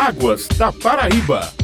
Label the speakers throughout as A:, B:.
A: Águas da Paraíba.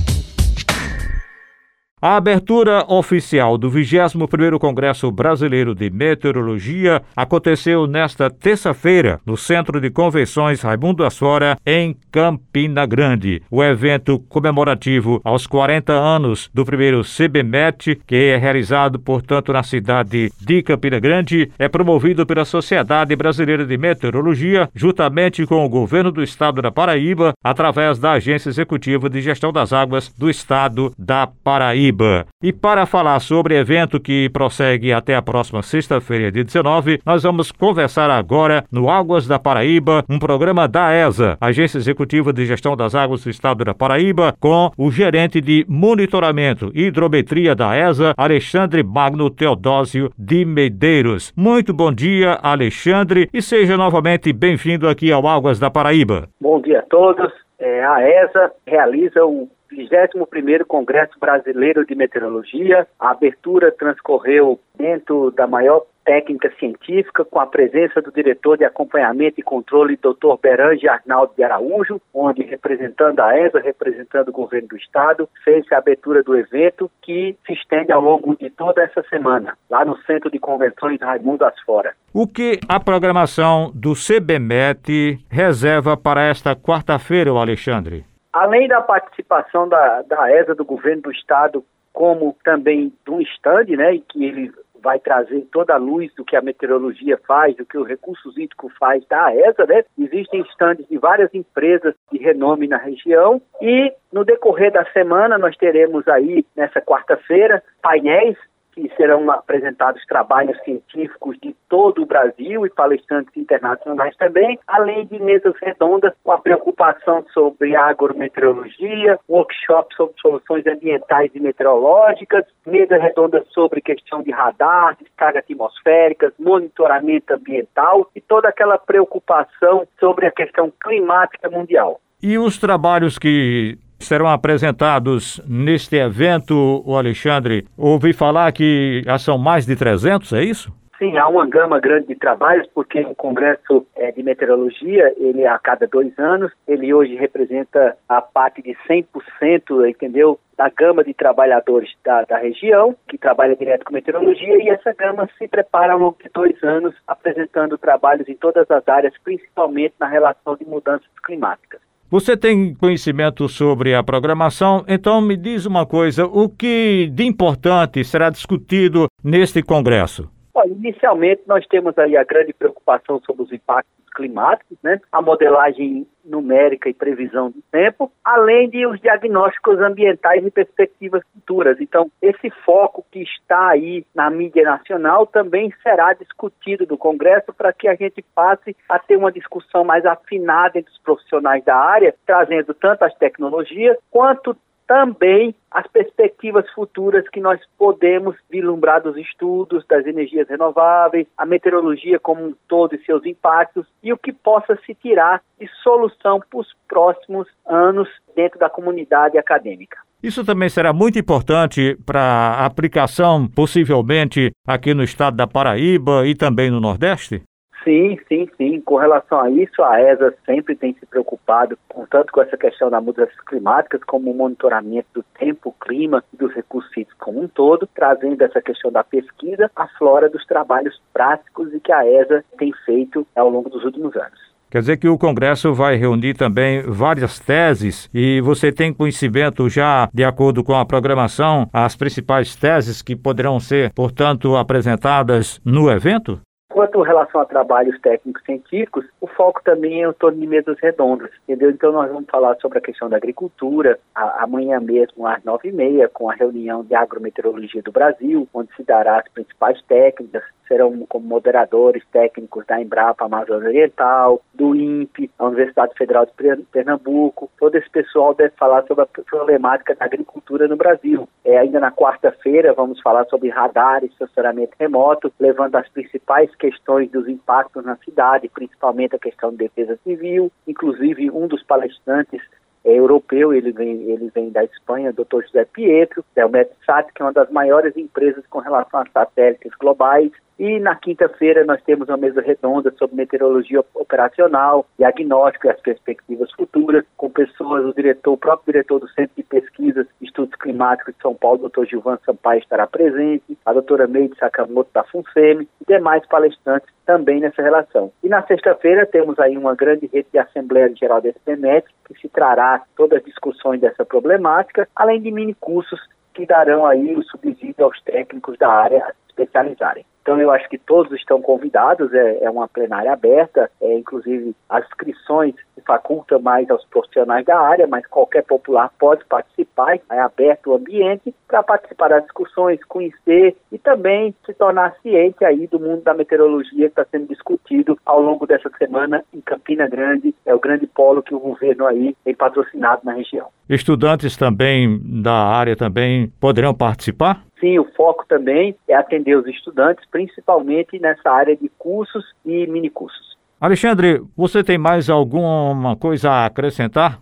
B: A abertura oficial do 21º Congresso Brasileiro de Meteorologia aconteceu nesta terça-feira no Centro de Convenções Raimundo Asfora, em Campina Grande. O evento comemorativo aos 40 anos do primeiro CBMET, que é realizado, portanto, na cidade de Campina Grande, é promovido pela Sociedade Brasileira de Meteorologia, juntamente com o governo do estado da Paraíba, através da Agência Executiva de Gestão das Águas do estado da Paraíba. Paraíba. E para falar sobre evento que prossegue até a próxima sexta-feira, dia 19, nós vamos conversar agora no Águas da Paraíba, um programa da ESA, Agência Executiva de Gestão das Águas do Estado da Paraíba, com o gerente de monitoramento e hidrometria da ESA, Alexandre Magno Teodósio de Medeiros. Muito bom dia, Alexandre, e seja novamente bem-vindo aqui ao Águas da Paraíba.
C: Bom dia a todos. É, a ESA realiza o 21º Congresso Brasileiro de Meteorologia. A abertura transcorreu dentro da maior técnica científica, com a presença do diretor de acompanhamento e controle, Dr. Berange Arnaldo de Araújo, onde, representando a ESA, representando o governo do estado, fez a abertura do evento, que se estende ao longo de toda essa semana, lá no Centro de Convenções Raimundo Asfora.
B: O que a programação do CBMET reserva para esta quarta-feira, Alexandre?
C: Além da participação da, da ESA, do governo do estado, como também do estande, né, em que ele vai trazer toda a luz do que a meteorologia faz, do que o recurso hídrico faz da ESA, né? Existem estandes de várias empresas de renome na região e no decorrer da semana nós teremos aí, nessa quarta-feira, painéis que serão apresentados trabalhos científicos de todo o Brasil e palestrantes internacionais também, além de mesas redondas com a preocupação sobre agrometeorologia, workshops sobre soluções ambientais e meteorológicas, mesas redondas sobre questão de radar, descargas atmosféricas, monitoramento ambiental e toda aquela preocupação sobre a questão climática mundial.
B: E os trabalhos que serão apresentados neste evento, o Alexandre? Ouvi falar que já são mais de 300, é isso?
C: Sim, há uma gama grande de trabalhos, porque o Congresso é, de Meteorologia, ele é a cada dois anos, ele hoje representa a parte de 100%, entendeu, da gama de trabalhadores da, da região, que trabalha direto com meteorologia, e essa gama se prepara ao longo de dois anos, apresentando trabalhos em todas as áreas, principalmente na relação de mudanças climáticas.
B: Você tem conhecimento sobre a programação, então me diz uma coisa: o que de importante será discutido neste congresso?
C: Bom, inicialmente, nós temos aí a grande preocupação sobre os impactos climáticos, né? a modelagem numérica e previsão do tempo, além de os diagnósticos ambientais e perspectivas futuras. Então, esse foco que está aí na mídia nacional também será discutido no Congresso para que a gente passe a ter uma discussão mais afinada entre os profissionais da área, trazendo tanto as tecnologias quanto também as perspectivas futuras que nós podemos vislumbrar dos estudos das energias renováveis, a meteorologia como um todo e seus impactos e o que possa se tirar de solução para os próximos anos dentro da comunidade acadêmica.
B: Isso também será muito importante para a aplicação, possivelmente, aqui no estado da Paraíba e também no Nordeste?
C: Sim, sim, sim. Com relação a isso, a ESA sempre tem se preocupado tanto com essa questão das mudanças climáticas, como o monitoramento do tempo, clima e dos recursos hídricos como um todo, trazendo essa questão da pesquisa à flora dos trabalhos práticos e que a ESA tem feito ao longo dos últimos anos.
B: Quer dizer que o Congresso vai reunir também várias teses e você tem conhecimento já, de acordo com a programação, as principais teses que poderão ser, portanto, apresentadas no evento?
C: Quanto relação a trabalhos técnicos científicos, o foco também é em torno de mesas redondas, entendeu? Então nós vamos falar sobre a questão da agricultura, a, amanhã mesmo às nove e meia, com a reunião de agrometeorologia do Brasil, onde se dará as principais técnicas, serão como moderadores técnicos da Embrapa Amazônia Oriental, do INPE, a Universidade Federal de Pernambuco. Todo esse pessoal deve falar sobre a problemática da agricultura no Brasil. É, ainda na quarta-feira vamos falar sobre radar e estacionamento remoto, levando as principais questões dos impactos na cidade, principalmente a questão de defesa civil. Inclusive, um dos palestrantes é europeu, ele vem, ele vem da Espanha, Dr. José Pietro, é o Metsat, que é uma das maiores empresas com relação a satélites globais, E na quinta-feira nós temos uma mesa redonda sobre meteorologia operacional, diagnóstico e as perspectivas futuras, com pessoas, o diretor, o próprio diretor do Centro de Pesquisas e Estudos Climáticos de São Paulo, doutor Gilvan Sampaio, estará presente, a doutora Meide Sakamoto da FUNSEMI e demais palestrantes também nessa relação. E na sexta-feira temos aí uma grande rede de Assembleia Geral da SPMET, que se trará todas as discussões dessa problemática, além de mini cursos que darão aí o subsídio aos técnicos da área especializarem. Então eu acho que todos estão convidados, é, é uma plenária aberta, é, inclusive as inscrições se facultam mais aos profissionais da área, mas qualquer popular pode participar, é aberto o ambiente para participar das discussões, conhecer e também se tornar ciente aí do mundo da meteorologia que está sendo discutido ao longo dessa semana em Campina Grande, é o grande polo que o governo aí tem patrocinado na região.
B: Estudantes também da área também poderão participar?
C: Sim, o foco também é atender os estudantes, principalmente nessa área de cursos e minicursos.
B: Alexandre, você tem mais alguma coisa a acrescentar?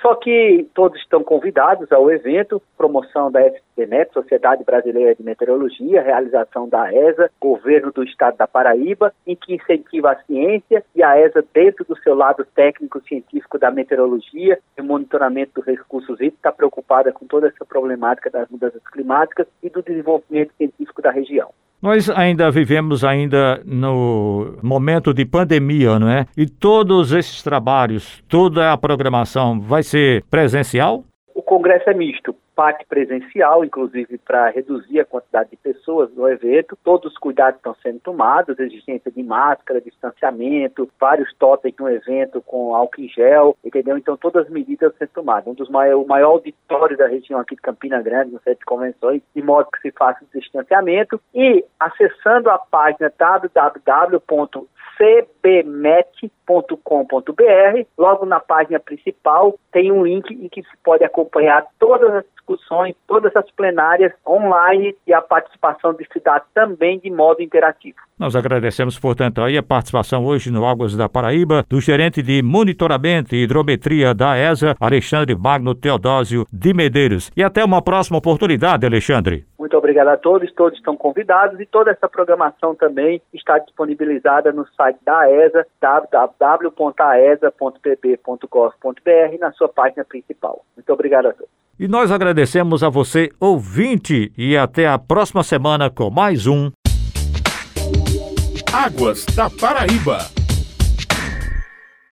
C: Só que todos estão convidados ao evento, promoção da SPMET, Sociedade Brasileira de Meteorologia, realização da ESA, governo do estado da Paraíba, em que incentiva a ciência e a ESA, dentro do seu lado técnico-científico da meteorologia e monitoramento dos recursos hídricos, está preocupada com toda essa problemática das mudanças climáticas e do desenvolvimento científico da região.
B: Nós ainda vivemos ainda no momento de pandemia, não é? E todos esses trabalhos, toda a programação vai ser presencial?
C: O congresso é misto parte presencial, inclusive para reduzir a quantidade de pessoas no evento. Todos os cuidados estão sendo tomados, exigência de máscara, distanciamento, vários totens no evento com álcool em gel, entendeu? Então todas as medidas sendo tomadas. Um dos maiores, o maior auditório da região aqui de Campina Grande, no centro de convenções, de modo que se faça o distanciamento e acessando a página www cbmet.com.br. Logo na página principal tem um link em que se pode acompanhar todas as discussões, todas as plenárias online e a participação de cidade também de modo interativo.
B: Nós agradecemos, portanto, aí a participação hoje no Águas da Paraíba do gerente de monitoramento e hidrometria da ESA, Alexandre Magno Teodósio de Medeiros. E até uma próxima oportunidade, Alexandre.
C: Muito obrigado a todos, todos estão convidados e toda essa programação também está disponibilizada no site da ESA, www.aesa.pb.gov.br, na sua página principal. Muito obrigado a todos.
B: E nós agradecemos a você, ouvinte, e até a próxima semana com mais um
A: Águas da Paraíba.